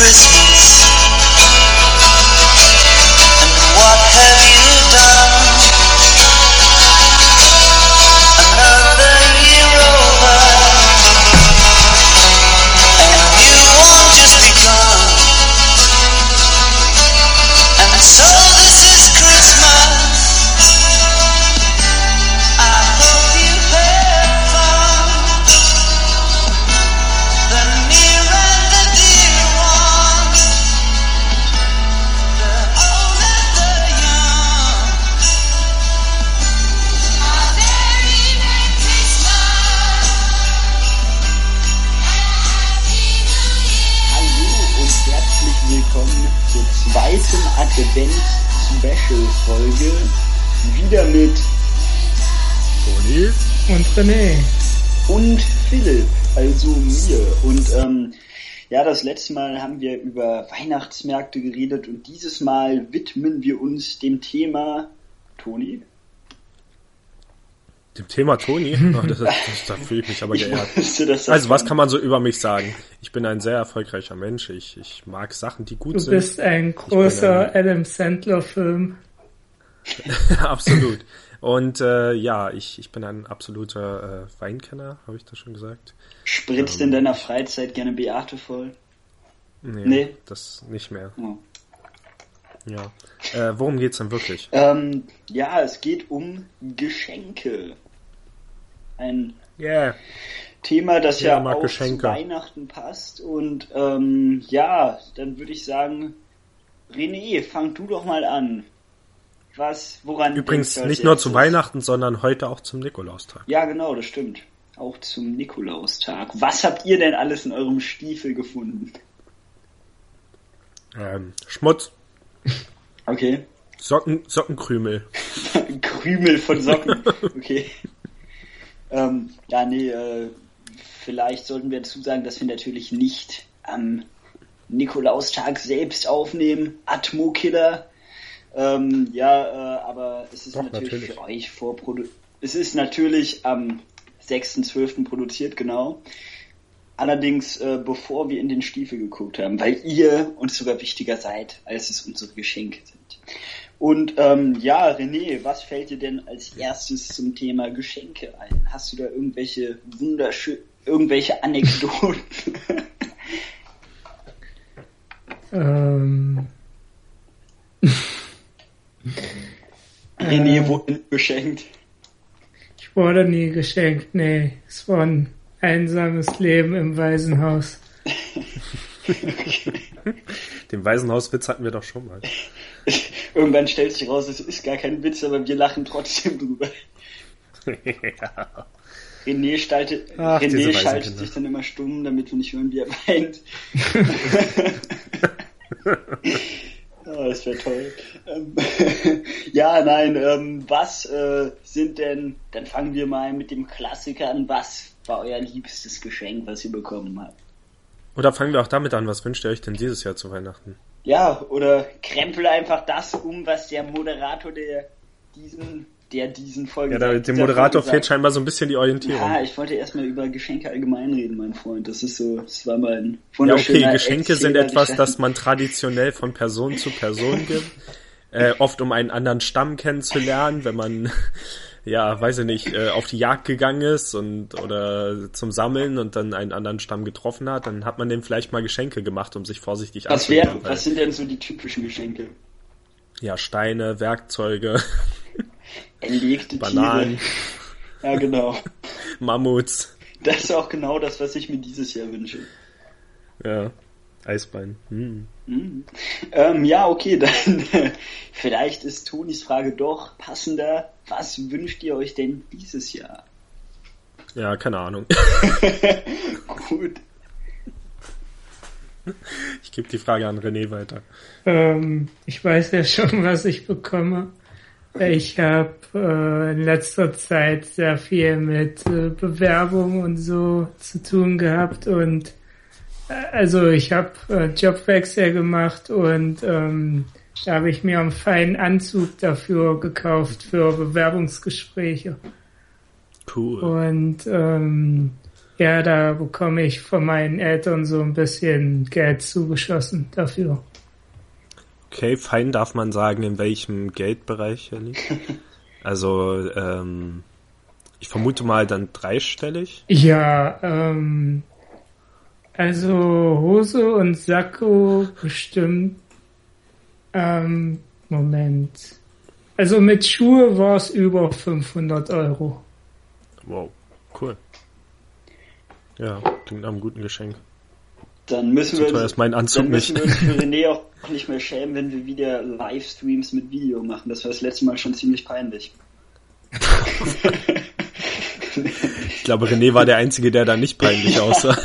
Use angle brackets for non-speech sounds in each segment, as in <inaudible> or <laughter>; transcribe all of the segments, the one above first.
Christmas? Ja, das letzte Mal haben wir über Weihnachtsmärkte geredet und dieses Mal widmen wir uns dem Thema Toni. Dem Thema Toni? <laughs> Oh, das, das, da fühle ich mich aber geehrt. wusste, Also was kann man so über mich sagen? Ich bin ein sehr erfolgreicher Mensch. Ich, ich mag Sachen, die gut Du sind. bist ein großer Adam Sandler-Film. <laughs> Absolut. Und äh, ja, ich, ich bin ein absoluter äh, Weinkenner, habe ich das schon gesagt? Spritzt in deiner Freizeit gerne Beate voll? Nee, Nee. das nicht mehr. Oh. Ja. Äh, worum geht's denn wirklich? Ähm, ja, es geht um Geschenke. Ein Yeah. Thema, das Ja, ja, auch Geschenke. zu Weihnachten passt. Und ähm, ja, dann würde ich sagen, René, fang du doch mal an. Was, woran Übrigens nicht nur zu? Weihnachten, sondern heute auch zum Nikolaustag. Ja, genau, das stimmt. Auch zum Nikolaustag. Was habt ihr denn alles in eurem Stiefel gefunden? Ähm, Schmutz, Okay. Socken, Sockenkrümel. <laughs> Krümel von Socken. <laughs> Okay. ähm, ja, nee, äh, vielleicht sollten wir dazu sagen, dass wir natürlich nicht am Nikolaustag selbst aufnehmen. Atmo-Killer. Ähm, ja, äh, aber es ist Doch, natürlich, natürlich. für euch vorproduziert. Es ist natürlich am 6.12. produziert, genau. Allerdings, äh, bevor wir in den Stiefel geguckt haben, weil ihr uns sogar wichtiger seid, als es unsere Geschenke sind. Und ähm, ja, René, was fällt dir denn als erstes zum Thema Geschenke ein? Hast du da irgendwelche wunderschön, irgendwelche Anekdoten? <laughs> Ähm, René wurde geschenkt. ich wurde nie geschenkt, nee. Es war ein einsames Leben im Waisenhaus. <laughs> Den Waisenhauswitz hatten wir doch schon mal. <laughs> Irgendwann stellt sich raus, es ist gar kein Witz, aber wir lachen trotzdem drüber. <laughs> ja. René, stalte, Ach, René schaltet sich dann immer stumm, damit wir nicht hören, wie er weint. oh, das wäre toll. Ähm, ja, nein, ähm, was äh, sind denn, dann fangen wir mal mit dem Klassiker an, was war euer liebstes Geschenk, was ihr bekommen habt? Oder fangen wir auch damit an, was wünscht ihr euch denn dieses Jahr zu Weihnachten? Ja, oder krempel einfach das um, was der Moderator der diesen, der diesen Folge Ja, da, dem Moderator fehlt scheinbar so ein bisschen die Orientierung. Ja, ich wollte erstmal über Geschenke allgemein reden, mein Freund. Das ist so, das war mein Ja, wunderschöner okay, Geschenke sind etwas, das man traditionell von Person zu Person gibt. <laughs> Äh, oft um einen anderen Stamm kennenzulernen, wenn man, ja, weiß ich nicht, äh, auf die Jagd gegangen ist und oder zum Sammeln und dann einen anderen Stamm getroffen hat, dann hat man dem vielleicht mal Geschenke gemacht, um sich vorsichtig Was weil- was sind denn so die typischen Geschenke? Ja, Steine, Werkzeuge, <laughs> Erlegte Bananen, Tiere. Ja, genau. <laughs> Mammuts, Das ist auch genau das, was ich mir dieses Jahr wünsche. ja, Eisbein. Hm. Mhm. Ähm, ja, okay, <laughs> dann vielleicht ist Tonis Frage doch passender. Was wünscht ihr euch denn dieses Jahr? Ja, keine Ahnung. <laughs> Gut. Ich gebe die Frage an René weiter. Ähm, ich weiß ja schon, <laughs> was ich bekomme. Ich habe äh, in letzter Zeit sehr viel mit äh, Bewerbung und so zu tun gehabt und äh, also ich habe äh, Jobwechsel gemacht und ähm, da habe ich mir einen feinen Anzug dafür gekauft für Bewerbungsgespräche. Cool. Und ähm, ja, da bekomme ich von meinen Eltern so ein bisschen Geld zugeschossen dafür. Okay, fein darf man sagen, in welchem Geldbereich er liegt. <laughs> Also, ähm, ich vermute mal dann dreistellig. Ja, ähm, also Hose und Sakko bestimmt, ähm, Moment. Also mit Schuhe war es über 500 Euro. Wow, cool. Ja, klingt nach einem guten Geschenk. Dann müssen So wir uns, ist mein Anzug dann müssen nicht. wir uns für <laughs> René auch nicht mehr schämen, wenn wir wieder Livestreams mit Video machen. Das war das letzte Mal schon ziemlich peinlich. <laughs> <laughs> Ich glaube, René war der Einzige, der da nicht peinlich aussah.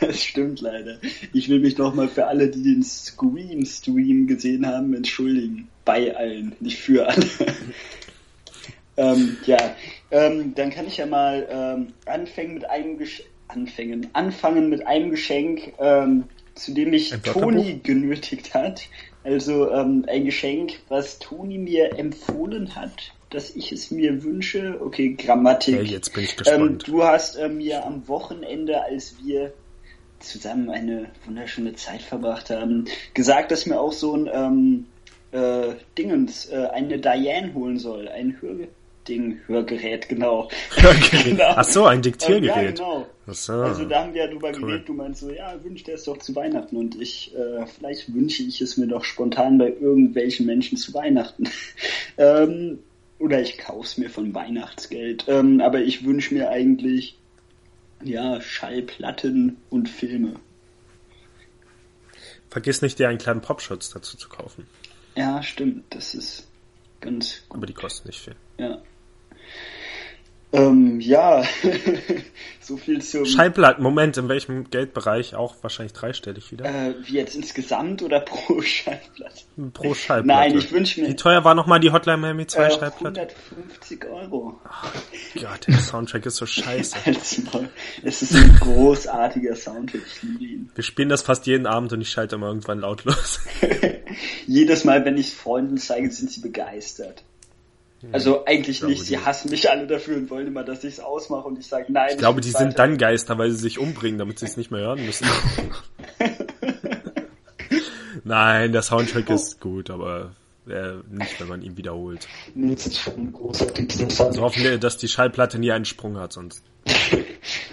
Das <laughs> stimmt leider. Ich will mich nochmal für alle, die den Scream-Stream gesehen haben, entschuldigen. Bei allen, nicht für alle. <laughs> ähm, ja, ähm, dann kann ich ja mal ähm, anfangen mit einem Gesch anfangen, anfangen mit einem Geschenk, ähm, zu dem mich Toni genötigt hat. Also ähm, ein Geschenk, was Toni mir empfohlen hat, dass ich es mir wünsche. Okay, Grammatik. Okay, jetzt bin ich Ähm, gespannt. du hast äh, mir am Wochenende, als wir zusammen eine wunderschöne Zeit verbracht haben, gesagt, dass mir auch so ein ähm, äh, Dingens, äh, eine Diane holen soll. Ein Hörgerät, genau. <laughs> <laughs> Genau. Ach so, ein Ähm, ja, Diktiergerät. genau. So. Also da haben wir ja drüber Cool. geredet, du meinst so, ja, wünscht er es doch zu Weihnachten und ich, äh, vielleicht wünsche ich es mir doch spontan bei irgendwelchen Menschen zu Weihnachten. <laughs> ähm, oder ich kauf's mir von Weihnachtsgeld. Ähm, aber ich wünsche mir eigentlich, ja, Schallplatten und Filme. Vergiss nicht, dir einen kleinen Popschutz dazu zu kaufen. Ja, stimmt, das ist ganz gut. Aber die kosten nicht viel. Ja. Ähm, ja, <laughs> so viel zum... Schallplatten, Moment, in welchem Geldbereich? Auch wahrscheinlich dreistellig wieder. äh, wie jetzt insgesamt oder pro <laughs> Schallplatte? Pro Schallplatte. Nein, ich wünsche mir Wie teuer war nochmal die Hotline Miami 2 äh, Schallplatte? 150 Euro. Gott, der Soundtrack ist so scheiße. <laughs> Es ist ein großartiger Soundtrack, ich liebe ihn. Wir spielen das fast jeden Abend und ich schalte immer irgendwann lautlos. Jedes Mal, wenn ich es Freunden zeige, sind sie begeistert. Also eigentlich glaube, nicht, sie die- hassen mich alle dafür und wollen immer, dass ich es ausmache und ich sage nein. Ich glaube, die sind weiter. dann Geister, weil sie sich umbringen, damit sie es nicht mehr hören müssen. <laughs> Nein, der Soundtrack ist gut, aber äh, nicht, wenn man ihn wiederholt. Nee, das ist schon ein großartiger Also hoffen wir, dass die Schallplatte nie einen Sprung hat, sonst. <laughs>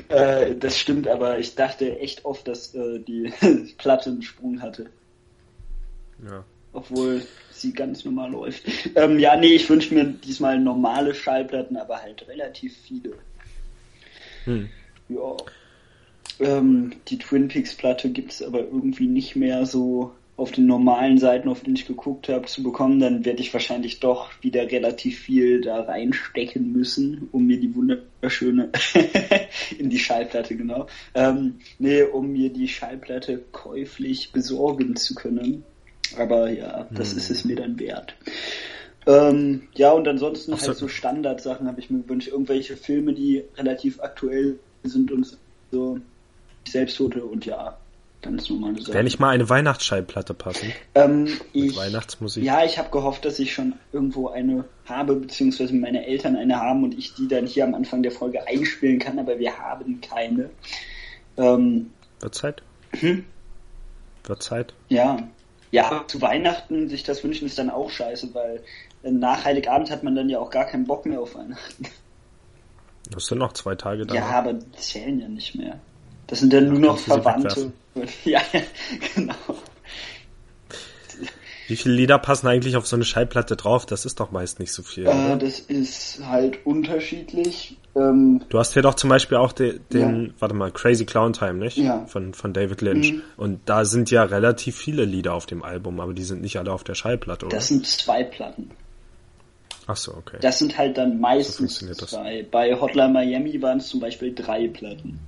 Äh, das stimmt, aber ich dachte echt oft, dass äh, die <laughs> Platte einen Sprung hatte. Ja. Obwohl sie ganz normal läuft. Ähm, ja, nee, ich wünsche mir diesmal normale Schallplatten, aber halt relativ viele. Hm. Ja. Ähm, die Twin Peaks Platte gibt's aber irgendwie nicht mehr so auf den normalen Seiten, auf denen ich geguckt habe, zu bekommen. Dann werde ich wahrscheinlich doch wieder relativ viel da reinstecken müssen, um mir die wunderschöne <laughs> in die Schallplatte, genau. Ähm, nee, um mir die Schallplatte käuflich besorgen zu können. Aber ja, das Hm. ist es mir dann wert. Ähm, ja, und ansonsten so. halt so Standardsachen habe ich mir gewünscht. Irgendwelche Filme, die relativ aktuell sind und so. Selbsttote und ja, ganz normale Sachen. Wäre nicht mal eine Weihnachtsschallplatte passend? ähm, ich, Weihnachtsmusik? ja, ich habe gehofft, dass ich schon irgendwo eine habe, beziehungsweise meine Eltern eine haben und ich die dann hier am Anfang der Folge einspielen kann, aber wir haben keine. Ähm, Wird Zeit? Hm? Wird Zeit? ja. Ja, zu Weihnachten sich das wünschen ist dann auch scheiße, weil äh, nach Heiligabend hat man dann ja auch gar keinen Bock mehr auf Weihnachten. <laughs> Das sind noch zwei Tage da. Ja, aber die zählen ja nicht mehr. Das sind dann nur noch Verwandte. <laughs> Ja, ja, <laughs> genau. Wie viele Lieder passen eigentlich auf so eine Schallplatte drauf? Das ist doch meist nicht so viel. Äh, das ist halt unterschiedlich. Ähm, Du hast ja doch zum Beispiel auch den, den warte mal, Crazy Clown Time, nicht? Ja. Von, von David Lynch. Mhm. Und da sind ja relativ viele Lieder auf dem Album, aber die sind nicht alle auf der Schallplatte, oder? das sind zwei Platten. Ach so, okay. Das sind halt dann meistens das. zwei. Bei Hotline Miami waren es zum Beispiel drei Platten.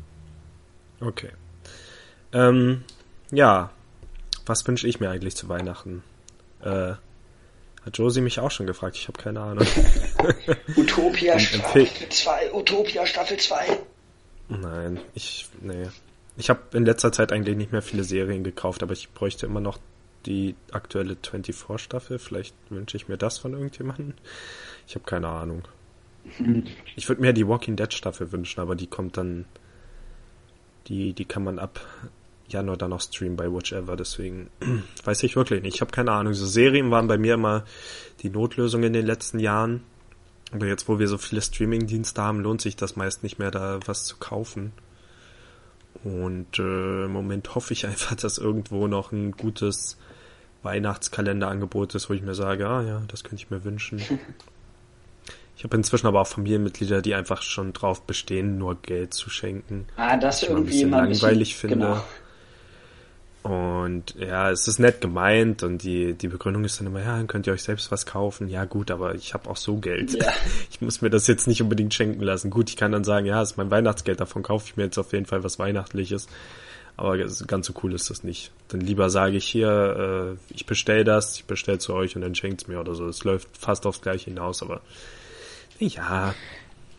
Okay. Ähm, ja. Was wünsche ich mir eigentlich zu Weihnachten? Äh, hat Josie mich auch schon gefragt, ich habe keine Ahnung. <laughs> Utopia Staffel empfehl- 2, Utopia Staffel 2. Nein, ich, nee. Ich habe in letzter Zeit eigentlich nicht mehr viele Serien gekauft, aber ich bräuchte immer noch die aktuelle 24-Staffel. Vielleicht wünsche ich mir das von irgendjemandem. Ich habe keine Ahnung. Ich würde mir die Walking Dead Staffel wünschen, aber die kommt dann Die, die kann man ab Januar dann noch streamen bei Whichever, deswegen <clears throat> weiß ich wirklich nicht. Ich habe keine Ahnung. So Serien waren bei mir immer die Notlösung in den letzten Jahren. Aber jetzt, wo wir so viele Streaming-Dienste haben, lohnt sich das meist nicht mehr, da was zu kaufen. Und äh, im Moment hoffe ich <laughs> einfach, dass irgendwo noch ein gutes Weihnachtskalenderangebot ist, wo ich mir sage, ah ja, das könnte ich mir wünschen. <laughs> Ich habe inzwischen aber auch Familienmitglieder, die einfach schon drauf bestehen, nur Geld zu schenken. Ah, das was ich immer ein irgendwie bisschen langweilig bisschen, finde. Genau. Und ja, es ist nett gemeint und die, die Begründung ist dann immer, ja, dann könnt ihr euch selbst was kaufen. Ja gut, aber ich habe auch so Geld. Ja. <laughs> Ich muss mir das jetzt nicht unbedingt schenken lassen. Gut, ich kann dann sagen, ja, das ist mein Weihnachtsgeld, davon kaufe ich mir jetzt auf jeden Fall was Weihnachtliches. Aber ganz so cool ist das nicht. Dann lieber sage ich hier, äh, ich bestell das, ich bestell zu euch und dann schenkt's mir oder so. Es läuft fast aufs gleiche hinaus, aber ja,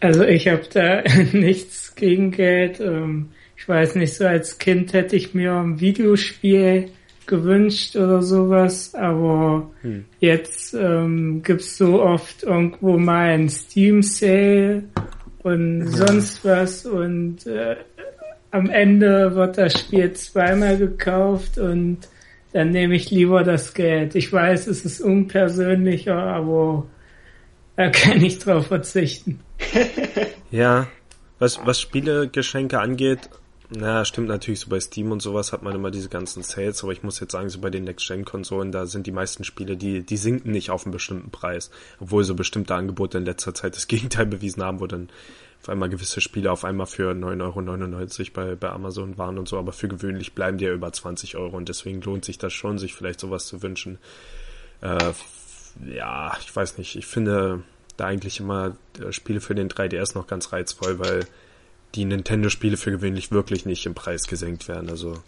Also ich habe da <laughs> nichts gegen Geld. Ähm, ich weiß nicht, so als Kind hätte ich mir ein Videospiel gewünscht oder sowas, aber Hm. jetzt ähm, gibt's so oft irgendwo mal ein Steam Sale und sonst was und äh, am Ende wird das Spiel zweimal gekauft und dann nehme ich lieber das Geld. Ich weiß, es ist unpersönlicher, aber da kann ich drauf verzichten. <laughs> Ja, was, was Spielegeschenke angeht, na, stimmt natürlich, so bei Steam und sowas hat man immer diese ganzen Sales, aber ich muss jetzt sagen, so bei den Next-Gen-Konsolen, da sind die meisten Spiele, die, die sinken nicht auf einen bestimmten Preis, obwohl so bestimmte Angebote in letzter Zeit das <laughs> Gegenteil bewiesen haben, wo dann auf einmal gewisse Spiele auf einmal für 9,99 Euro bei, bei Amazon waren und so, aber für gewöhnlich bleiben die ja über 20 Euro und deswegen lohnt sich das schon, sich vielleicht sowas zu wünschen. Äh, ja, ich weiß nicht, ich finde da eigentlich immer äh, Spiele für den 3DS noch ganz reizvoll, weil die Nintendo-Spiele für gewöhnlich wirklich nicht im Preis gesenkt werden. Also,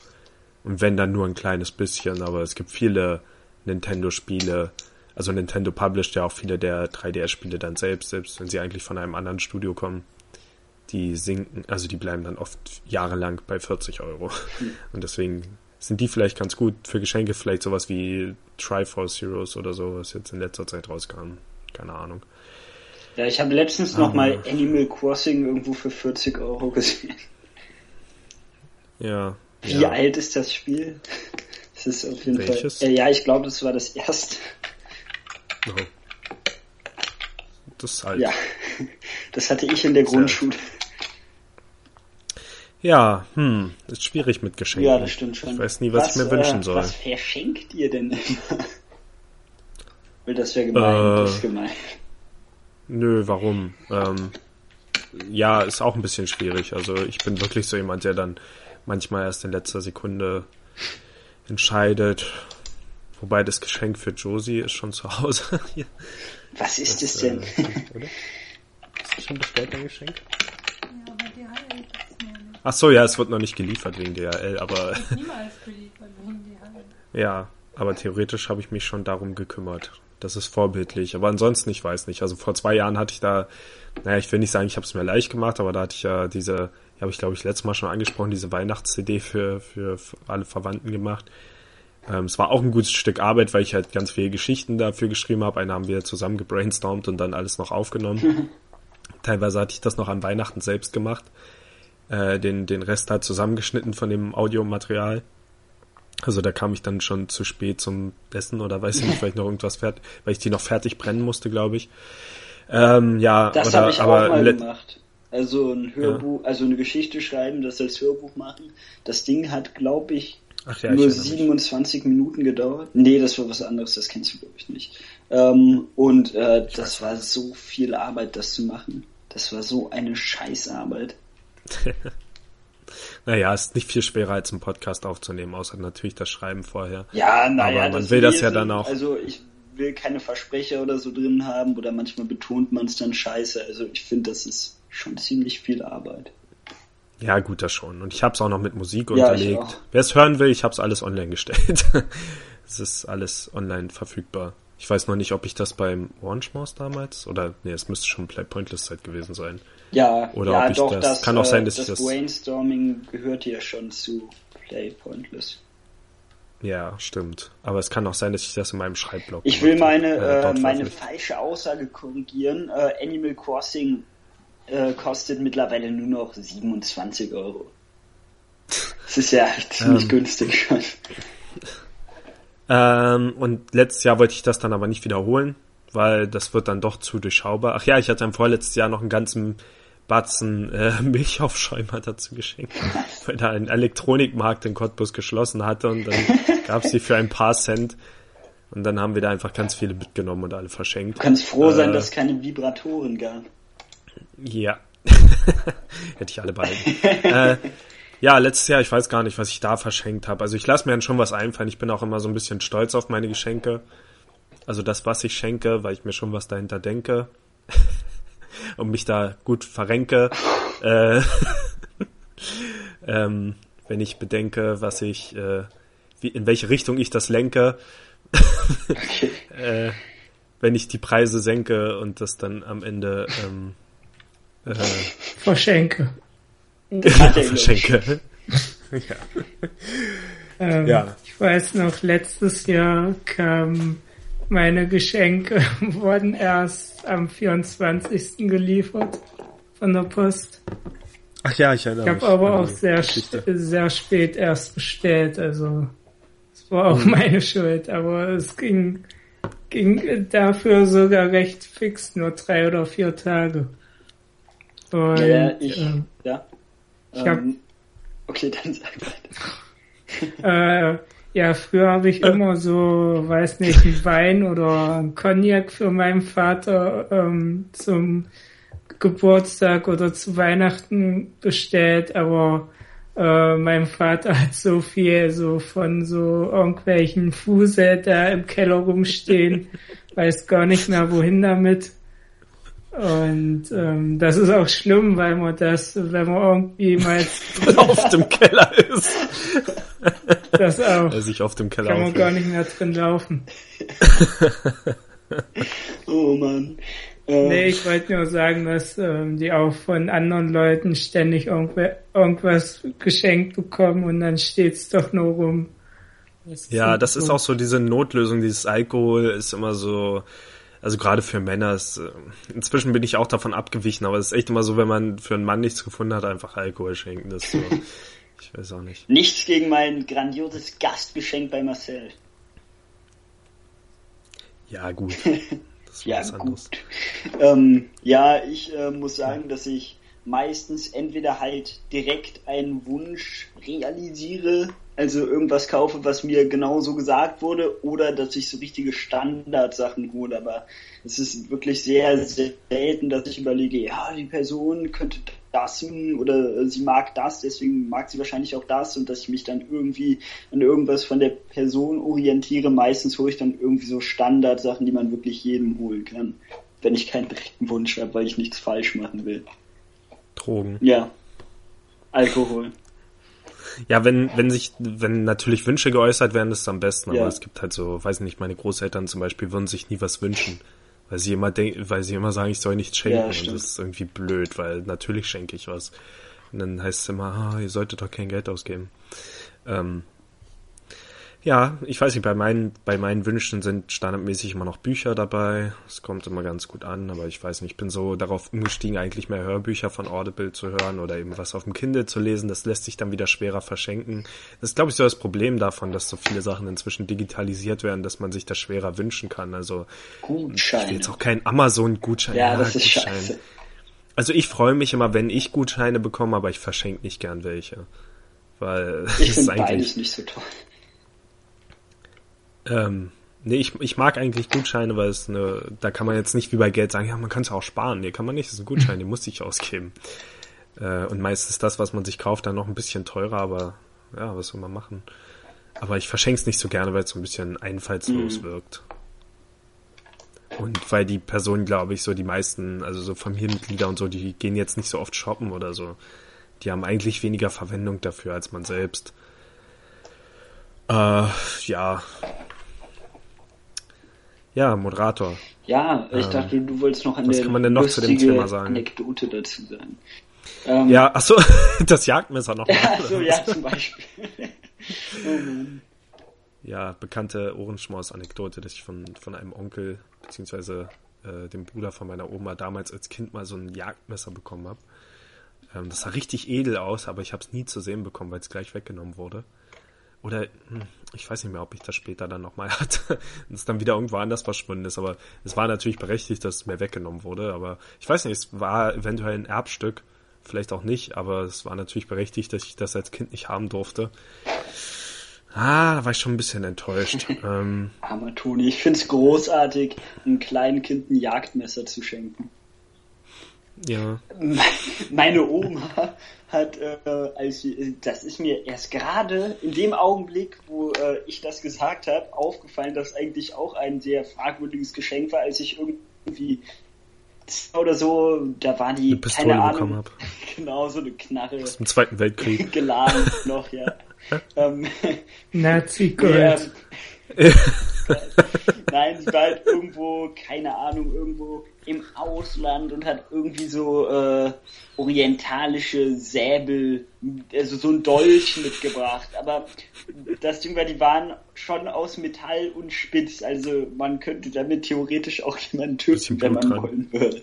und wenn dann nur ein kleines bisschen, aber es gibt viele Nintendo-Spiele, also Nintendo published ja auch viele der 3DS-Spiele dann selbst, selbst wenn sie eigentlich von einem anderen Studio kommen. Die sinken, also die bleiben dann oft jahrelang bei 40 Euro. Und deswegen sind die vielleicht ganz gut für Geschenke, vielleicht sowas wie Triforce Heroes oder so, was jetzt in letzter Zeit rauskam. Keine Ahnung. Ja, ich habe letztens noch mal Animal Crossing irgendwo für 40 Euro gesehen. Ja. Wie ja. alt ist das Spiel? Es ist auf jeden Welches? Fall. Äh, ja, ich glaube, das war das erste. Oh. Das ist halt. Ja, das hatte ich in der Grundschule. Ja, hm, ist schwierig mit Geschenken. Ja, das stimmt schon. Ich weiß nie, was, ich mir wünschen äh, soll. Was verschenkt ihr denn immer? Weil das wäre gemein. Äh. das ist gemein. Nö, warum? Ähm, ja, ist auch ein bisschen schwierig. Also ich bin wirklich so jemand, der dann manchmal erst in letzter Sekunde entscheidet. Wobei das Geschenk für Josie ist schon zu Hause. <laughs> Hier. Was ist Das, das denn? äh, oder? Ist das schon bestellt, dein Geschenk? Ja, aber DHL gibt's mir nicht. Ach so, ja, es wird noch nicht geliefert wegen DHL, aber Niemals geliefert wegen DHL. <laughs> ja, aber theoretisch habe ich mich schon darum gekümmert. Das ist vorbildlich. Aber ansonsten, ich weiß nicht. Also vor zwei Jahren hatte ich da, naja, ich will nicht sagen, ich habe es mir leicht gemacht, aber da hatte ich ja diese, die habe ich glaube ich letztes Mal schon angesprochen, diese Weihnachts-CD für, für alle Verwandten gemacht. Ähm, es war auch ein gutes Stück Arbeit, weil ich halt ganz viele Geschichten dafür geschrieben habe. Eine haben wir zusammen gebrainstormt und dann alles noch aufgenommen. <laughs> Teilweise hatte ich das noch an Weihnachten selbst gemacht. Äh, den, den Rest halt zusammengeschnitten von dem Audiomaterial. Also da kam ich dann schon zu spät zum Essen oder weiß ich nicht, vielleicht noch irgendwas fertig, weil ich die noch fertig brennen musste, glaube ich. Ähm, ja, Das habe ich auch aber mal let- gemacht. Also ein Hörbuch, also eine Geschichte schreiben, das als Hörbuch machen. Das Ding hat, glaube ich, ja, ich nur mich. 27 Minuten gedauert. Nee, das war was anderes, das kennst du, glaube ich, nicht. Ähm, und äh, das war so viel Arbeit, das zu machen. Das war so eine Scheißarbeit. <laughs> Naja, ist nicht viel schwerer als einen Podcast aufzunehmen, außer natürlich das Schreiben vorher. Ja, naja, Aber man will das ja dann auch. Also ich will keine Versprecher oder so drin haben oder manchmal betont man es dann scheiße. Also ich finde, das ist schon ziemlich viel Arbeit. Ja, gut, das schon. Und ich habe es auch noch mit Musik Ja, unterlegt. Wer es hören will, ich habe es alles online gestellt. <laughs> es ist alles online verfügbar. Ich weiß noch nicht, ob ich das beim Orange Mouse damals oder nee, es müsste schon Play Pointless Zeit gewesen sein. Ja, Oder ja ob ich doch, das- das, kann auch äh, sein, dass das ich das- Brainstorming gehört ja schon zu Play Pointless. Ja, stimmt. Aber es kann auch sein, dass ich das in meinem Schreibblock. Ich will meine, äh, dort meine falsche Aussage korrigieren. Äh, Animal Crossing äh, kostet mittlerweile nur noch 27 Euro. Das ist ja <laughs> ziemlich Ähm. günstig schon. <laughs> Ähm, und letztes Jahr wollte ich das dann aber nicht wiederholen, weil das wird dann doch zu durchschaubar. Ach ja, ich hatte im vorletztes Jahr noch einen ganzen Batzen äh, <laughs> Milchaufschäumer dazu geschenkt, <laughs> weil da ein Elektronikmarkt in Cottbus geschlossen hatte und dann gab es die für ein paar Cent. Und dann haben wir da einfach ganz viele mitgenommen und alle verschenkt. Du kannst froh sein, Äh, dass es keine Vibratoren gab. Ja. <laughs> Hätte ich alle beiden. äh, ja, letztes Jahr, ich weiß gar nicht, was ich da verschenkt habe. Also ich lasse mir dann schon was einfallen. Ich bin auch immer so ein bisschen stolz auf meine Geschenke. Also das, was ich schenke, weil ich mir schon was dahinter denke. <laughs> und mich da gut verrenke. Äh, <laughs> ähm, wenn ich bedenke, was ich, äh, wie, in welche Richtung ich das lenke. <laughs> äh, wenn ich die Preise senke und das dann am Ende ähm, äh, Verschenke. Er, verschenke. Ähm, Ja. Ich weiß noch, letztes Jahr kamen meine Geschenke, <laughs> wurden erst am 24. geliefert von der Post. Ach ja, ich erinnere Ich mich. habe aber auch die sehr, Geschichte. sehr spät erst bestellt, also es war auch Mhm. meine Schuld, aber es ging, ging dafür sogar recht fix, nur drei oder vier Tage. Und, Ja, ich, ähm, ja. ich hab- Ähm, okay, dann sag weiter. Äh, ja, früher habe ich immer so, weiß nicht, einen Wein oder einen Cognac für meinen Vater ähm, zum Geburtstag oder zu Weihnachten bestellt, aber äh, mein Vater hat so viel so von so irgendwelchen Fusel da im Keller rumstehen, <laughs> weiß gar nicht mehr wohin damit. Und ähm, das ist auch schlimm, weil man das, wenn man irgendwie mal <laughs> auf dem Keller ist. <laughs> das auch Er sich auf dem Keller kann man gar aufhält. nicht mehr drin laufen. <laughs> Oh Mann. Ähm, Nee, ich wollte nur sagen, dass ähm, die auch von anderen Leuten ständig irgendwer, irgendwas geschenkt bekommen und dann steht's doch nur rum. Ja, das ist auch so diese Notlösung, dieses Alkohol ist immer so, also gerade für Männer ist, äh, inzwischen bin ich auch davon abgewichen, aber es ist echt immer so, wenn man für einen Mann nichts gefunden hat, einfach Alkohol schenken, das ist so, ich weiß auch nicht. Nichts gegen mein grandioses Gastgeschenk bei Marcel. Ja, gut. <laughs> Das Ja, was anderes. gut. Ähm, ja, ich äh, muss sagen, dass ich meistens entweder halt direkt einen Wunsch realisiere, also irgendwas kaufe, was mir genau so gesagt wurde, oder dass ich so richtige Standardsachen hole. Aber es ist wirklich sehr selten, dass ich überlege, ja, die Person könnte das oder äh, sie mag das, deswegen mag sie wahrscheinlich auch das und dass ich mich dann irgendwie an irgendwas von der Person orientiere. Meistens hole ich dann irgendwie so Standardsachen, die man wirklich jedem holen kann, wenn ich keinen direkten Wunsch habe, weil ich nichts falsch machen will. Drogen. Ja, Alkohol. Ja, wenn, wenn sich, wenn natürlich Wünsche geäußert werden, ist es am besten, aber Ja. es gibt halt so, weiß nicht, meine Großeltern zum Beispiel würden sich nie was wünschen. Weil sie immer denken, weil sie immer sagen, ich soll nichts schenken. Ja, und das ist irgendwie blöd, weil natürlich schenke ich was. Und dann heißt es immer, ah, ihr solltet doch kein Geld ausgeben. Ähm, ja, ich weiß nicht, bei meinen, bei meinen Wünschen sind standardmäßig immer noch Bücher dabei. Es kommt immer ganz gut an, aber ich weiß nicht, ich bin so darauf umgestiegen, eigentlich mehr Hörbücher von Audible zu hören oder eben was auf dem Kindle zu lesen. Das lässt sich dann wieder schwerer verschenken. Das ist, glaube ich, so das Problem davon, dass so viele Sachen inzwischen digitalisiert werden, dass man sich das schwerer wünschen kann. Also ich will Gutschein. jetzt auch keinen Amazon-Gutschein. Ja, das ist Gutschein. scheiße. Also ich freue mich immer, wenn ich Gutscheine bekomme, aber ich verschenke nicht gern welche. Weil Ich <laughs> finde beides nicht so toll. Ähm, nee, ich, ich mag eigentlich Gutscheine, weil es eine, da kann man jetzt nicht wie bei Geld sagen, ja, man kann es auch sparen. Nee, kann man nicht, das ist ein Gutschein, den muss ich ausgeben. Äh, und meist ist das, was man sich kauft, dann noch ein bisschen teurer, aber ja, was soll man machen? Aber ich verschenke es nicht so gerne, weil es so ein bisschen einfallslos wirkt. Und weil die Personen, glaube ich, so die meisten, also so Familienmitglieder und so, die gehen jetzt nicht so oft shoppen oder so. Die haben eigentlich weniger Verwendung dafür als man selbst. Äh, ja. Ja, Moderator. Ja, ich Ähm, dachte, du wolltest noch eine was kann man denn noch zu dem Thema sagen? Anekdote dazu sagen. Ähm, Ja, ach so, <laughs> das Jagdmesser noch. Ja, <laughs> so, ja, zum Beispiel. <laughs> oh ja, bekannte Ohrenschmaus-Anekdote, dass ich von, von einem Onkel, beziehungsweise äh, dem Bruder von meiner Oma damals als Kind mal so ein Jagdmesser bekommen habe. Ähm, das sah richtig edel aus, aber ich habe es nie zu sehen bekommen, weil es gleich weggenommen wurde. Oder hm, ich weiß nicht mehr, ob ich das später dann nochmal <laughs> hatte und es dann wieder irgendwo anders verschwunden ist. Aber es war natürlich berechtigt, dass es mir weggenommen wurde. Aber ich weiß nicht, es war eventuell ein Erbstück, vielleicht auch nicht, aber es war natürlich berechtigt, dass ich das als Kind nicht haben durfte. Ah, da war ich schon ein bisschen enttäuscht. <laughs> ähm, Armer Toni, ich find's großartig, einem kleinen Kind ein Jagdmesser zu schenken. Ja, <laughs> Meine Oma hat, äh, als sie, das ist mir erst gerade in dem Augenblick, wo äh, ich das gesagt habe, aufgefallen, dass eigentlich auch ein sehr fragwürdiges Geschenk war, als ich irgendwie oder so, da war die, Eine Pistole keine bekommen Ahnung, hab. <laughs> genau, so eine Knarre im Zweiten Weltkrieg. <laughs> geladen noch, ja. ähm, Nazi-Gold. Ja. <laughs> Nein, sie war halt irgendwo, keine Ahnung, irgendwo im Ausland und hat irgendwie so äh, orientalische Säbel, also so ein Dolch mitgebracht. Aber das Ding war, die waren schon aus Metall und spitz, also man könnte damit theoretisch auch jemanden töten, wenn man dran. wollen würde.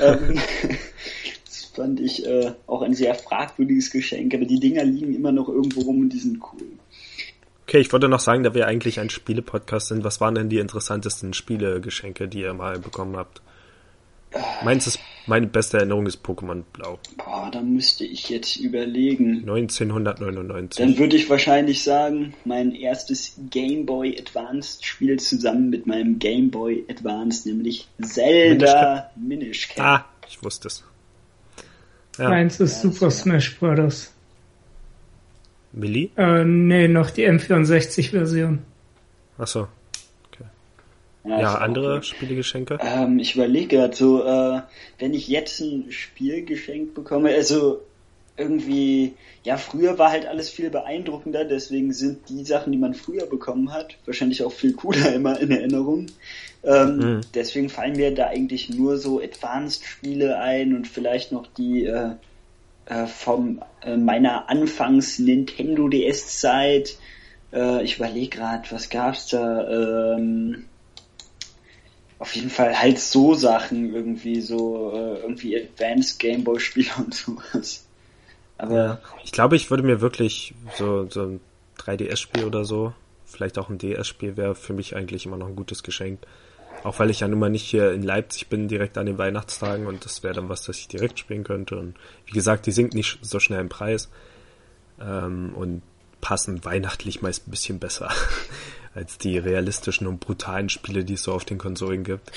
ähm, <laughs> das fand ich äh, auch ein sehr fragwürdiges Geschenk, aber die Dinger liegen immer noch irgendwo rum und die sind cool. Okay, ich wollte noch sagen, da wir eigentlich ein Spiele-Podcast sind, was waren denn die interessantesten Spielegeschenke, die ihr mal bekommen habt? Meins ist, meine beste Erinnerung ist Pokémon Blau. Boah, da müsste ich jetzt überlegen. 1999. Dann würde ich wahrscheinlich sagen, mein erstes Game Boy Advanced Spiel zusammen mit meinem Game Boy Advanced, nämlich Zelda Minish Cap. ah, ich wusste es. Ja, Meins ist Ja, Super. Smash Bros. Millie? Äh, nee, noch die M64-Version. Achso. ist Ja, auch andere gut. Spielegeschenke? Ähm, ich überlege gerade so, äh, wenn ich jetzt ein Spiel geschenkt bekomme, also irgendwie, ja, früher war halt alles viel beeindruckender, deswegen sind die Sachen, die man früher bekommen hat, wahrscheinlich auch viel cooler <laughs> immer in Erinnerung. Ähm, Mhm. Deswegen fallen mir da eigentlich nur so Advanced-Spiele ein und vielleicht noch die äh, äh, vom äh, meiner Anfangs Nintendo DS-Zeit. Äh, ich überlege gerade, was gab's da? Ähm, auf jeden Fall halt so Sachen irgendwie so äh, irgendwie Advanced Gameboy Spiele <laughs> und sowas. Aber Ich glaube, ich würde mir wirklich so, so ein 3DS-Spiel oder so, vielleicht auch ein DS-Spiel wäre für mich eigentlich immer noch ein gutes Geschenk. Auch weil ich ja nun mal nicht hier in Leipzig bin, direkt an den Weihnachtstagen und das wäre dann was, das ich direkt spielen könnte. Und wie gesagt, die sinkt nicht so schnell im Preis ähm, und passen weihnachtlich meist ein bisschen besser <laughs> als die realistischen und brutalen Spiele, die es so auf den Konsolen gibt.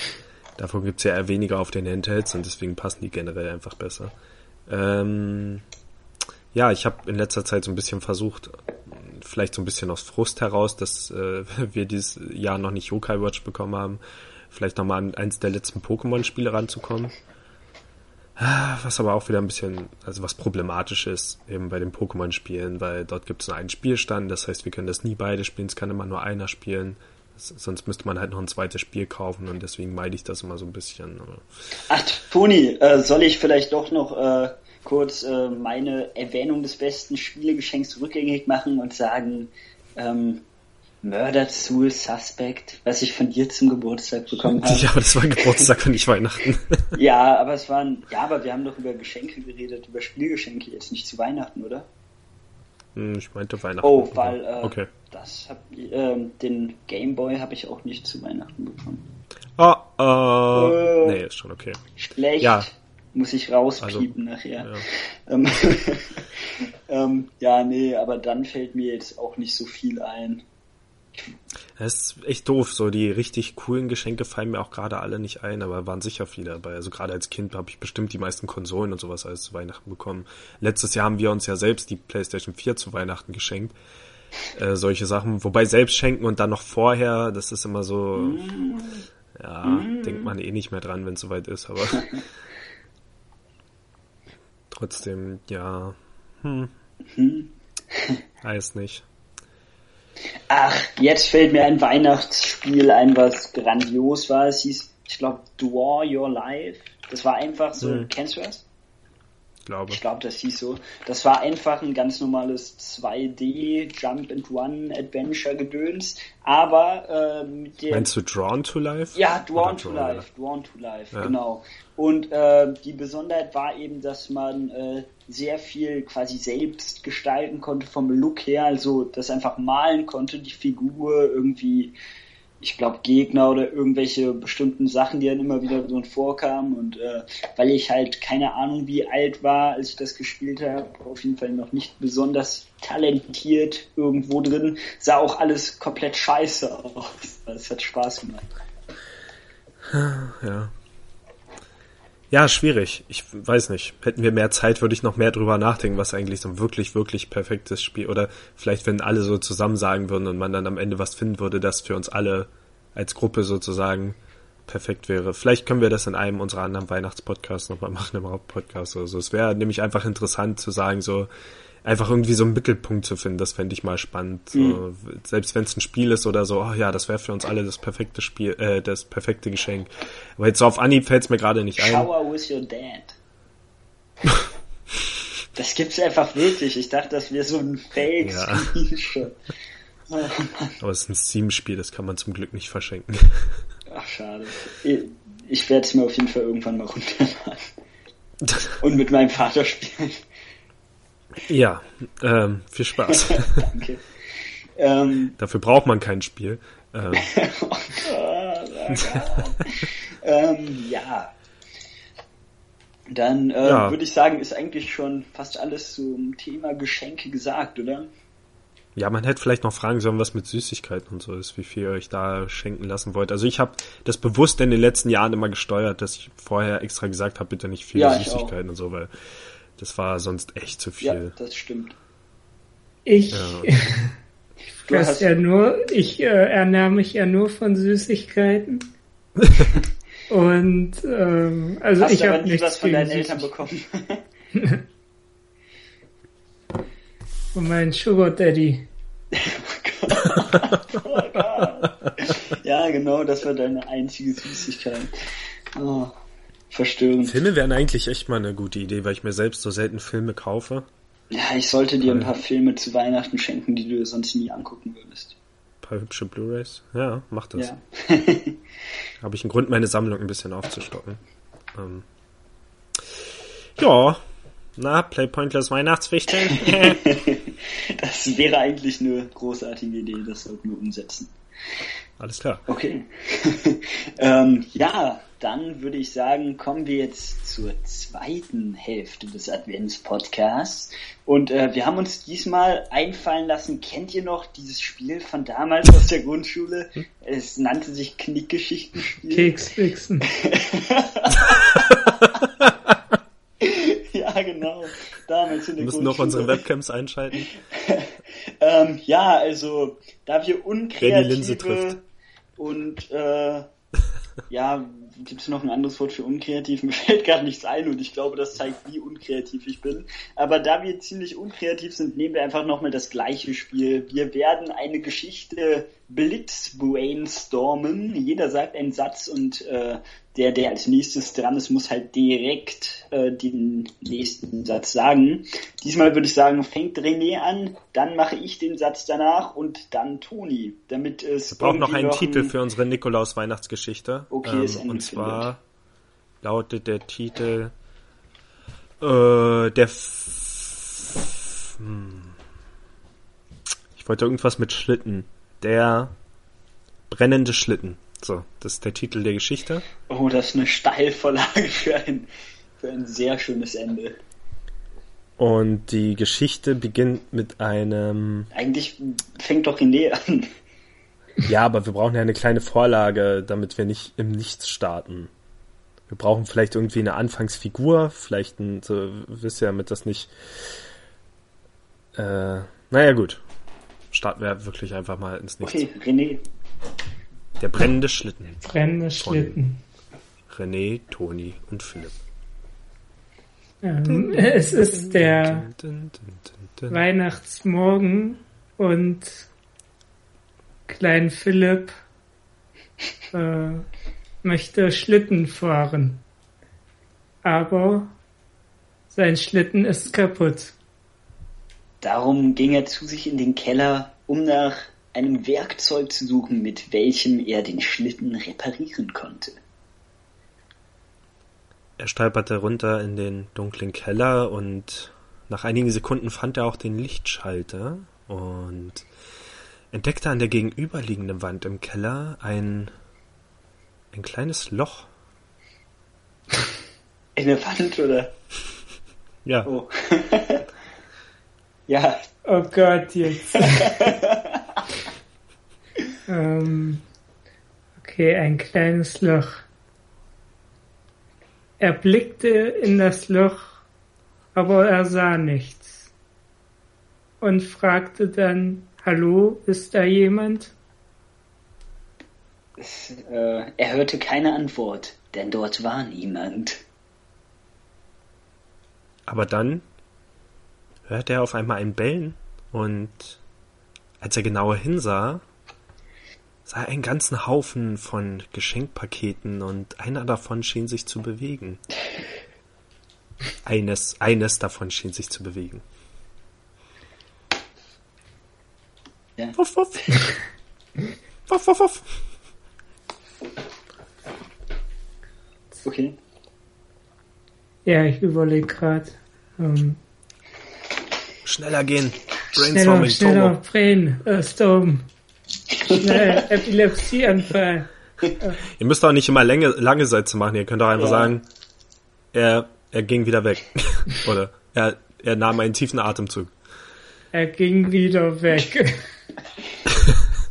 Davon gibt's ja eher weniger auf den Handhelds und deswegen passen die generell einfach besser. Ähm, ja, ich habe in letzter Zeit so ein bisschen versucht, vielleicht so ein bisschen aus Frust heraus, dass äh, <laughs> wir dieses Jahr noch nicht Yokai Watch bekommen haben, vielleicht nochmal an eins der letzten Pokémon-Spiele ranzukommen. Ah, Was aber auch wieder ein bisschen, also was problematisch ist, eben bei den Pokémon-Spielen, weil dort gibt es nur einen Spielstand, das heißt, wir können das nie beide spielen, es kann immer nur einer spielen. Sonst müsste man halt noch ein zweites Spiel kaufen und deswegen meide ich das immer so ein bisschen. Ach Toni, äh, soll ich vielleicht doch noch äh, kurz äh, meine Erwähnung des besten Spielegeschenks rückgängig machen und sagen, ähm, Murder Soul Suspect, was ich von dir zum Geburtstag bekommen <laughs> habe. ja, aber das war Geburtstag und nicht Weihnachten. <laughs> Ja, aber es waren, ja, aber wir haben doch über Geschenke geredet, über Spielgeschenke, jetzt nicht zu Weihnachten, oder? Hm, ich meinte Weihnachten. Oh, weil äh, Okay. das hab, ähm, den Gameboy habe ich auch nicht zu Weihnachten bekommen. Oh, oh. Äh. Nee, ist schon okay. Schlecht. Ja. Muss ich rauspiepen nachher. Ja. Ähm, <laughs> ähm, ja, nee, aber dann fällt mir jetzt auch nicht so viel ein. Das ist echt doof. So die richtig coolen Geschenke fallen mir auch gerade alle nicht ein, aber waren sicher viele dabei. Also gerade als Kind habe ich bestimmt die meisten Konsolen und sowas alles zu Weihnachten bekommen. Letztes Jahr haben wir uns ja selbst die PlayStation 4 zu Weihnachten geschenkt. Äh, solche Sachen. Wobei selbst schenken und dann noch vorher, das ist immer so, ja, denkt man eh nicht mehr dran, wenn es soweit ist, aber <laughs> trotzdem, ja, hm, weiß nicht. Ach, jetzt fällt mir ein Weihnachtsspiel ein, was grandios war. Es hieß, ich glaube, Draw Your Life. Das war einfach so, Mhm. kennst du das? Ich glaube. Ich glaube, das hieß so. Das war einfach ein ganz normales 2D Jump and Run Adventure Gedöns, aber äh, mit der Meinst du Drawn to Life? ja, Drawn Oder to Drawn, Life, Drawn to Life, Ja. genau. Und äh, die Besonderheit war eben, dass man äh, sehr viel quasi selbst gestalten konnte vom Look her, also das einfach malen konnte, die Figur irgendwie, ich glaube Gegner oder irgendwelche bestimmten Sachen, die dann immer wieder so vorkamen und äh, weil ich halt keine Ahnung wie alt war, als ich das gespielt habe, auf jeden Fall noch nicht besonders talentiert irgendwo drin, sah auch alles komplett scheiße aus. Es hat Spaß gemacht. Ja. Ja, schwierig. Ich weiß nicht. Hätten wir mehr Zeit, würde ich noch mehr drüber nachdenken, was eigentlich so ein wirklich, wirklich perfektes Spiel oder vielleicht, wenn alle so zusammen sagen würden und man dann am Ende was finden würde, das für uns alle als Gruppe sozusagen perfekt wäre. Vielleicht können wir das in einem unserer anderen Weihnachtspodcasts nochmal <laughs> machen, im Hauptpodcast oder so. Es wäre nämlich einfach interessant zu sagen, so einfach irgendwie so einen Mittelpunkt zu finden, das fände ich mal spannend. So, selbst wenn es ein Spiel ist oder so, oh ja, das wäre für uns alle das perfekte Spiel, äh, das perfekte Geschenk. Aber jetzt so auf Anhieb fällt es mir gerade nicht ein. Shower with your dad. Das gibt's einfach wirklich. Ich dachte, das wäre so ein Ja. Fake-Screenshot. Aber es ist ein Steam-Spiel, das kann man zum Glück nicht verschenken. Ach, schade. Ich, ich werde es mir auf jeden Fall irgendwann mal runterladen. Und mit meinem Vater spielen. Ja, ähm, viel Spaß. <laughs> Danke. Ähm, Dafür braucht man kein Spiel. Ähm, <laughs> ähm, ja. Dann äh, Ja. würde ich sagen, ist eigentlich schon fast alles zum Thema Geschenke gesagt, oder? ja, man hätte vielleicht noch fragen sollen, was mit Süßigkeiten und so ist, wie viel ihr euch da schenken lassen wollt. Also ich habe das bewusst in den letzten Jahren immer gesteuert, dass ich vorher extra gesagt habe, bitte nicht viele Ja, Süßigkeiten und so, weil das war sonst echt zu Ja, viel. das stimmt. Ich Ja. <laughs> Du hast- ja nur, ich äh, ernähre mich ja nur von Süßigkeiten. <laughs> Und ähm, also Hast ich habe nie nichts was von deinen Eltern bekommen. <laughs> Von meinem Sugar Daddy. ja, genau, das war deine einzige Süßigkeit. Oh, verstörend. Filme wären eigentlich echt mal eine gute Idee, weil ich mir selbst so selten Filme kaufe. Ja, ich sollte dir ein paar Filme zu Weihnachten schenken, die du sonst nie angucken würdest. Ein paar hübsche Blu-Rays. Ja, mach das. Ja. <laughs> Habe ich einen Grund, meine Sammlung ein bisschen aufzustocken. Ähm. Ja, na, Play Pointless Weihnachtswichteln. <laughs> Das wäre eigentlich eine großartige Idee, das sollten wir umsetzen. Alles klar. Okay. <laughs> ähm, ja, dann würde ich sagen, kommen wir jetzt zur zweiten Hälfte des Advents-Podcasts. Und äh, wir haben uns diesmal einfallen lassen, kennt ihr noch dieses Spiel von damals aus der Grundschule? Es nannte sich Knickgeschichtenspiel. Keksfixen. <laughs> Ja, genau. Damals in der Wir müssen noch unsere. Webcams einschalten. <laughs> Ähm, ja, also da wir Wer die Linse unkreative trifft. und äh, ja, gibt es noch ein anderes Wort für unkreativ? <laughs> Mir fällt gerade nichts ein und ich glaube, das zeigt, wie unkreativ ich bin. Aber da wir ziemlich unkreativ sind, nehmen wir einfach nochmal das gleiche Spiel. Wir werden eine Geschichte blitz brainstormen. Jeder sagt einen Satz und äh, der, der als nächstes dran ist, muss halt direkt äh, den nächsten Satz sagen. Diesmal würde ich sagen, fängt René an, dann mache ich den Satz danach und dann Toni, damit es Wir brauchen noch einen Titel ein- für unsere Nikolaus Weihnachtsgeschichte. Okay, ist ähm, und eingefindet. zwar lautet der Titel äh, der F hm. Ich wollte irgendwas mit Schlitten. Der brennende Schlitten. So, das ist der Titel der Geschichte. Oh, das ist eine Steilvorlage für ein, für ein sehr schönes Ende. Und die Geschichte beginnt mit einem Eigentlich fängt doch René an. Ja, aber wir brauchen ja eine kleine Vorlage, damit wir nicht im Nichts starten. Wir brauchen vielleicht irgendwie eine Anfangsfigur, vielleicht ein, so, wisst ihr, damit das nicht. Äh, naja, gut. Starten wir wirklich einfach mal ins Nichts. Okay, René. Der brennende Schlitten. Brennende Schlitten. René, Toni und Philipp. Ähm, es ist der. Weihnachtsmorgen und Klein Philipp äh, möchte Schlitten fahren. Aber Sein Schlitten ist kaputt. Darum ging er zu sich in den Keller, um nach einem Werkzeug zu suchen, mit welchem er den Schlitten reparieren konnte. Er stolperte runter in den dunklen Keller und nach einigen Sekunden fand er auch den Lichtschalter und entdeckte an der gegenüberliegenden Wand im Keller ein, ein kleines Loch. In der Wand, oder? Ja, Oh. <laughs> ja, Oh Gott, jetzt. <laughs> ähm, okay, ein kleines Loch. Er blickte in das Loch, aber er sah nichts. Und fragte dann, Hallo, ist da jemand? äh, er hörte keine Antwort, denn dort war niemand. aber dann hörte er auf einmal ein Bellen und als er genauer hinsah, sah er einen ganzen Haufen von Geschenkpaketen und einer davon schien sich zu bewegen. Eines, eines davon schien sich zu bewegen. Ja. Wuff, wuff. <laughs> Wuff, wuff, wuff. Okay. Ja, ich überlege gerade. Ähm, Schneller gehen. schneller, Brainstorming, schneller, Turbo. Brain, äh, Storm. Schnell, <laughs> Epilepsieanfall. <laughs> Ihr müsst auch nicht immer lange, lange Sätze machen. Ihr könnt auch einfach Ja. sagen, er, er ging wieder weg. <laughs> Oder er, er nahm einen tiefen Atemzug. Er ging wieder weg.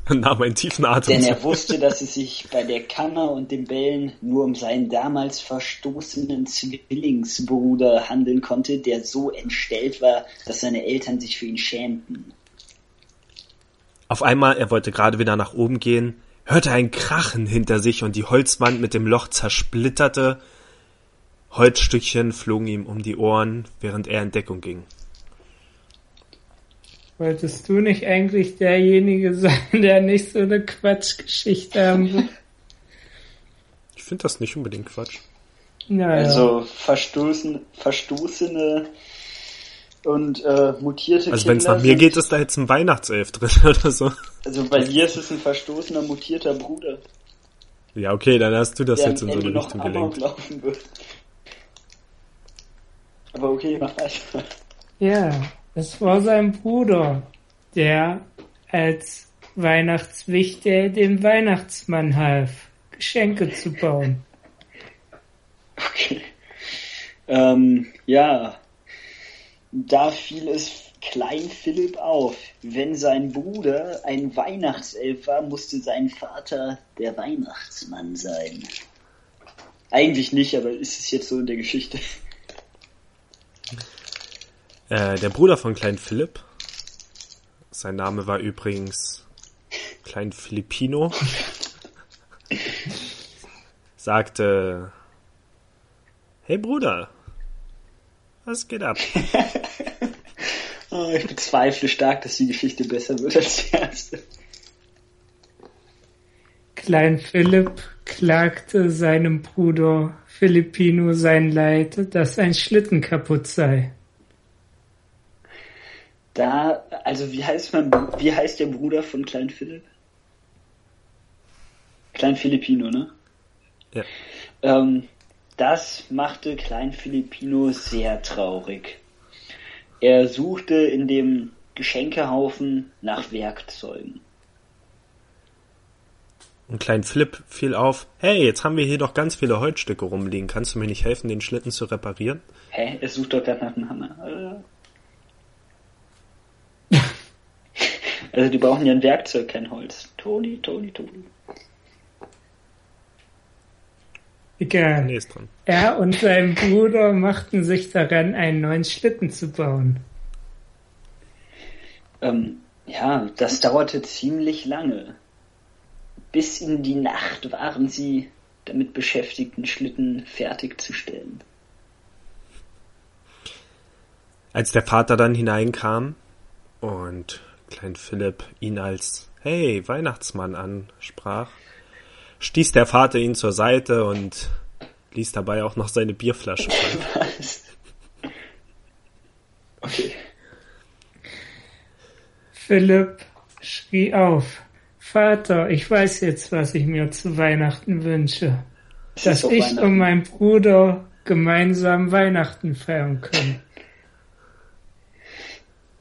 Und <laughs> nahm einen tiefen Denn Atemzug. er wusste, dass es sich bei der Kammer und dem Bellen nur um seinen damals verstoßenen Zwillingsbruder handeln konnte, der so entstellt war, dass seine Eltern sich für ihn schämten. Auf einmal, er wollte gerade wieder nach oben gehen, hörte ein Krachen hinter sich und die Holzwand mit dem Loch zersplitterte. Holzstückchen flogen ihm um die Ohren, während er in Deckung ging. Wolltest du nicht eigentlich derjenige sein, <laughs> der nicht so eine Quatschgeschichte haben will? <laughs> Ich finde das nicht unbedingt Quatsch. Naja. Also verstoßen, verstoßene und äh, mutierte Also wenn es nach mir geht, ist da jetzt ein Weihnachtself drin <laughs> oder so. Also bei dir ist es ein verstoßener, mutierter Bruder, Ja, okay, dann hast du das der jetzt in so eine Richtung gelenkt. laufen wird. Aber okay, mach weiter. Ja, es war sein Bruder, der als Weihnachtswichte dem Weihnachtsmann half, Geschenke zu bauen. Okay. Ähm, ja. Da fiel es Klein Philipp auf. Wenn sein Bruder ein Weihnachtself war, musste sein Vater der Weihnachtsmann sein. Eigentlich nicht, aber ist es jetzt so in der Geschichte? Äh, der Bruder von Klein Philipp, sein Name war übrigens Klein Filippino, <laughs> sagte, hey Bruder, was geht ab? <laughs> Oh, ich bezweifle stark, dass die Geschichte besser wird als die erste. Klein Philipp klagte seinem Bruder Filippino sein Leid, dass sein Schlitten kaputt sei. Da, also wie heißt man, wie heißt der Bruder von Klein Philipp? Klein Filippino, ne? Ja. Ähm, das machte Klein Filippino sehr traurig. Er suchte in dem Geschenkehaufen nach Werkzeugen. Und Klein Philipp fiel auf, hey, jetzt haben wir hier doch ganz viele Holzstücke rumliegen, kannst du mir nicht helfen, den Schlitten zu reparieren? Hä? Er sucht doch gerade nach einem Hammer. Äh. Also die brauchen ja ein Werkzeug, kein Holz. Toni, Toni, Toni. Egal. Nee, ist dran. Er und sein Bruder machten sich daran, einen neuen Schlitten zu bauen. Ähm, ja, das dauerte ziemlich lange. Bis in die Nacht waren sie damit beschäftigt, den Schlitten fertigzustellen. Als der Vater dann hineinkam und Klein Philipp ihn als Hey, Weihnachtsmann ansprach, stieß der Vater ihn zur Seite und ließ dabei auch noch seine Bierflasche fallen. <laughs> Okay. Philipp schrie auf. Vater, ich weiß jetzt, was ich mir zu Weihnachten wünsche. Es Dass ich und mein Bruder gemeinsam Weihnachten feiern können.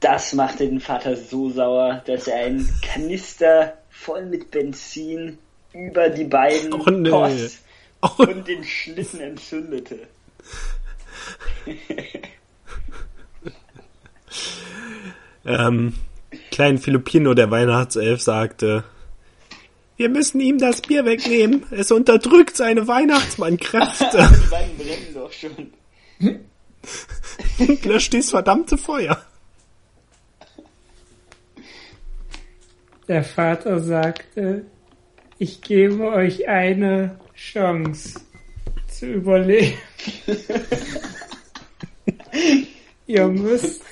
Das machte den Vater so sauer, dass er einen Kanister voll mit Benzin über die beiden Oh, nee. goss Oh, und den Schlitten entzündete. <laughs> ähm, kleinen Filipino, der Weihnachtself, sagte, wir müssen ihm das Bier wegnehmen. Es unterdrückt seine Weihnachtsmannkräfte <laughs> Die beiden brennen doch schon. und löscht dieses verdammte Feuer. Der Vater sagte, ich gebe euch eine Chance zu überleben. <laughs> Ihr müsst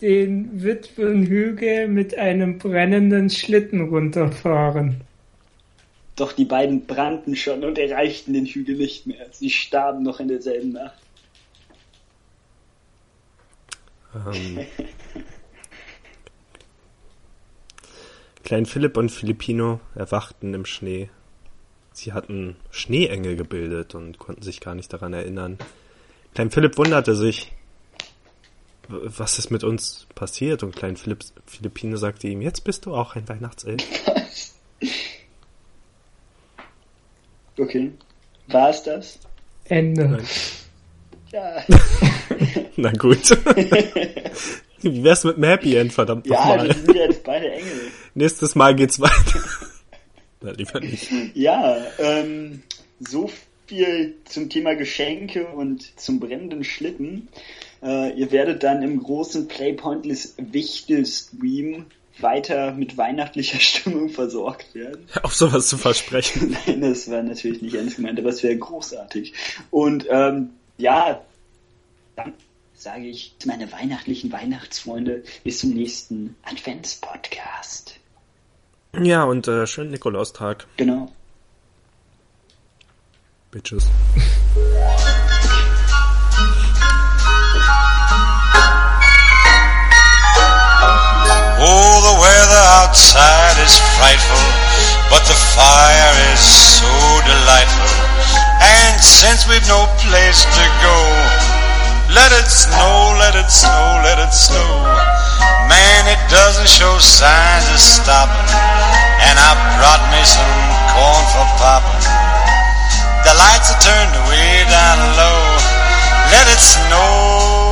den Witwenhügel mit einem brennenden Schlitten runterfahren. Doch die beiden brannten schon und erreichten den Hügel nicht mehr. Sie starben noch in derselben Nacht. Ähm, <laughs> Klein Philipp und Filipino erwachten im Schnee. Sie hatten Schneeengel gebildet und konnten sich gar nicht daran erinnern. Klein Philipp wunderte sich, was ist mit uns passiert? Und Klein Philipp, Filipino sagte ihm, jetzt bist du auch ein Weihnachtself. <laughs> Okay. War es das? Ende. Nein. Ja. <laughs> Na gut. <laughs> Wie wär's mit dem Happy End, verdammt Ja, nochmal? die sind ja jetzt beide Engel. Nächstes Mal geht's weiter. <laughs> Na, lieber nicht. Ja, ähm, so viel zum Thema Geschenke und zum brennenden Schlitten. Äh, ihr werdet dann im großen Playpointless Wichtel-Stream weiter mit weihnachtlicher <laughs> Stimmung versorgt werden. <laughs> Auf sowas zu versprechen. Nein, das war natürlich nicht ernst gemeint, aber es wäre großartig. Und ähm, ja, dann sage ich meine weihnachtlichen Weihnachtsfreunde bis zum nächsten Adventspodcast. Ja, und äh, schönen Nikolaustag, Genau. Bitches. Oh, the weather outside is frightful, but the fire is so delightful. And since we've no place to go, let it snow, let it snow, let it snow. Man, it doesn't show signs of stopping. And I brought me some corn for popping. The lights are turned way down low. Let it snow, let it snow.